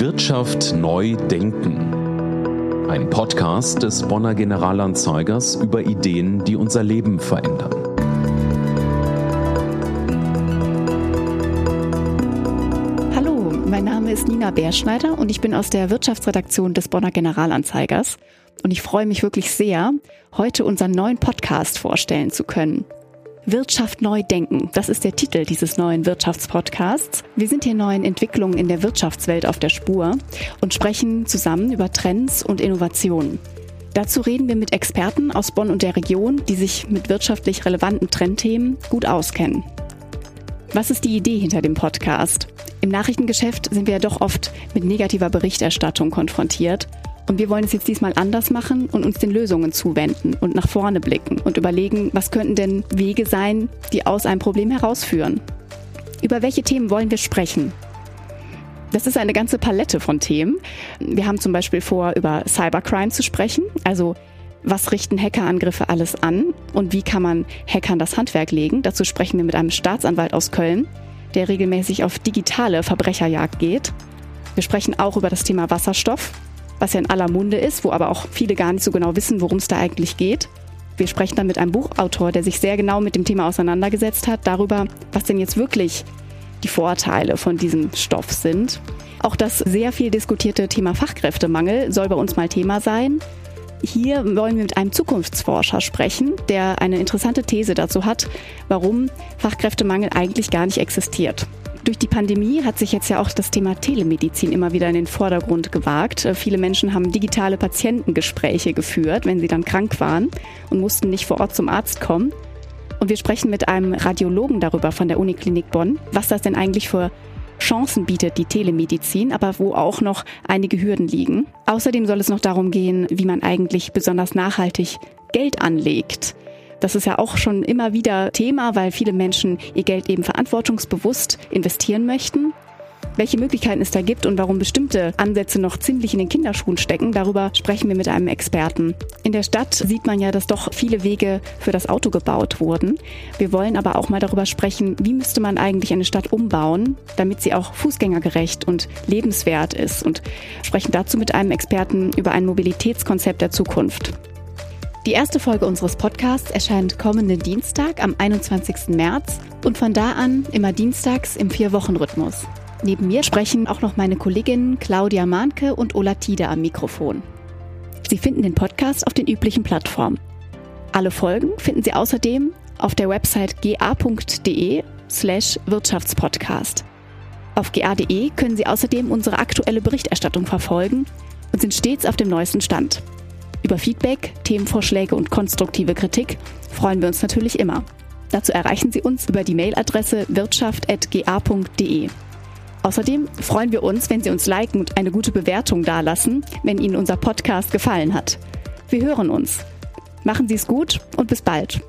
Wirtschaft neu denken. Ein Podcast des Bonner Generalanzeigers über Ideen, die unser Leben verändern. Hallo, mein Name ist Nina Bärschneider und ich bin aus der Wirtschaftsredaktion des Bonner Generalanzeigers. Und ich freue mich wirklich sehr, heute unseren neuen Podcast vorstellen zu können. Wirtschaft neu denken. Das ist der Titel dieses neuen Wirtschaftspodcasts. Wir sind hier neuen Entwicklungen in der Wirtschaftswelt auf der Spur und sprechen zusammen über Trends und Innovationen. Dazu reden wir mit Experten aus Bonn und der Region, die sich mit wirtschaftlich relevanten Trendthemen gut auskennen. Was ist die Idee hinter dem Podcast? Im Nachrichtengeschäft sind wir ja doch oft mit negativer Berichterstattung konfrontiert und wir wollen es jetzt diesmal anders machen und uns den Lösungen zuwenden und nach vorne blicken und überlegen, was könnten denn Wege sein, die aus einem Problem herausführen. Über welche Themen wollen wir sprechen? Das ist eine ganze Palette von Themen. Wir haben zum Beispiel vor, über Cybercrime zu sprechen, also was richten Hackerangriffe alles an und wie kann man Hackern das Handwerk legen. Dazu sprechen wir mit einem Staatsanwalt aus Köln, der regelmäßig auf digitale Verbrecherjagd geht. Wir sprechen auch über das Thema Wasserstoff was ja in aller Munde ist, wo aber auch viele gar nicht so genau wissen, worum es da eigentlich geht. Wir sprechen dann mit einem Buchautor, der sich sehr genau mit dem Thema auseinandergesetzt hat, darüber, was denn jetzt wirklich die Vorteile von diesem Stoff sind. Auch das sehr viel diskutierte Thema Fachkräftemangel soll bei uns mal Thema sein. Hier wollen wir mit einem Zukunftsforscher sprechen, der eine interessante These dazu hat, warum Fachkräftemangel eigentlich gar nicht existiert. Durch die Pandemie hat sich jetzt ja auch das Thema Telemedizin immer wieder in den Vordergrund gewagt. Äh, viele Menschen haben digitale Patientengespräche geführt, wenn sie dann krank waren und mussten nicht vor Ort zum Arzt kommen. Und wir sprechen mit einem Radiologen darüber von der Uniklinik Bonn, was das denn eigentlich für Chancen bietet, die Telemedizin, aber wo auch noch einige Hürden liegen. Außerdem soll es noch darum gehen, wie man eigentlich besonders nachhaltig Geld anlegt. Das ist ja auch schon immer wieder Thema, weil viele Menschen ihr Geld eben verantwortungsbewusst investieren möchten. Welche Möglichkeiten es da gibt und warum bestimmte Ansätze noch ziemlich in den Kinderschuhen stecken, darüber sprechen wir mit einem Experten. In der Stadt sieht man ja, dass doch viele Wege für das Auto gebaut wurden. Wir wollen aber auch mal darüber sprechen, wie müsste man eigentlich eine Stadt umbauen, damit sie auch fußgängergerecht und lebenswert ist und sprechen dazu mit einem Experten über ein Mobilitätskonzept der Zukunft. Die erste Folge unseres Podcasts erscheint kommenden Dienstag am 21. März und von da an immer dienstags im Vier-Wochen-Rhythmus. Neben mir sprechen auch noch meine Kolleginnen Claudia Mahnke und Ola Tide am Mikrofon. Sie finden den Podcast auf den üblichen Plattformen. Alle Folgen finden Sie außerdem auf der Website ga.de slash Wirtschaftspodcast. Auf ga.de können Sie außerdem unsere aktuelle Berichterstattung verfolgen und sind stets auf dem neuesten Stand. Über Feedback, Themenvorschläge und konstruktive Kritik freuen wir uns natürlich immer. Dazu erreichen Sie uns über die Mailadresse wirtschaft.ga.de. Außerdem freuen wir uns, wenn Sie uns liken und eine gute Bewertung dalassen, wenn Ihnen unser Podcast gefallen hat. Wir hören uns. Machen Sie es gut und bis bald.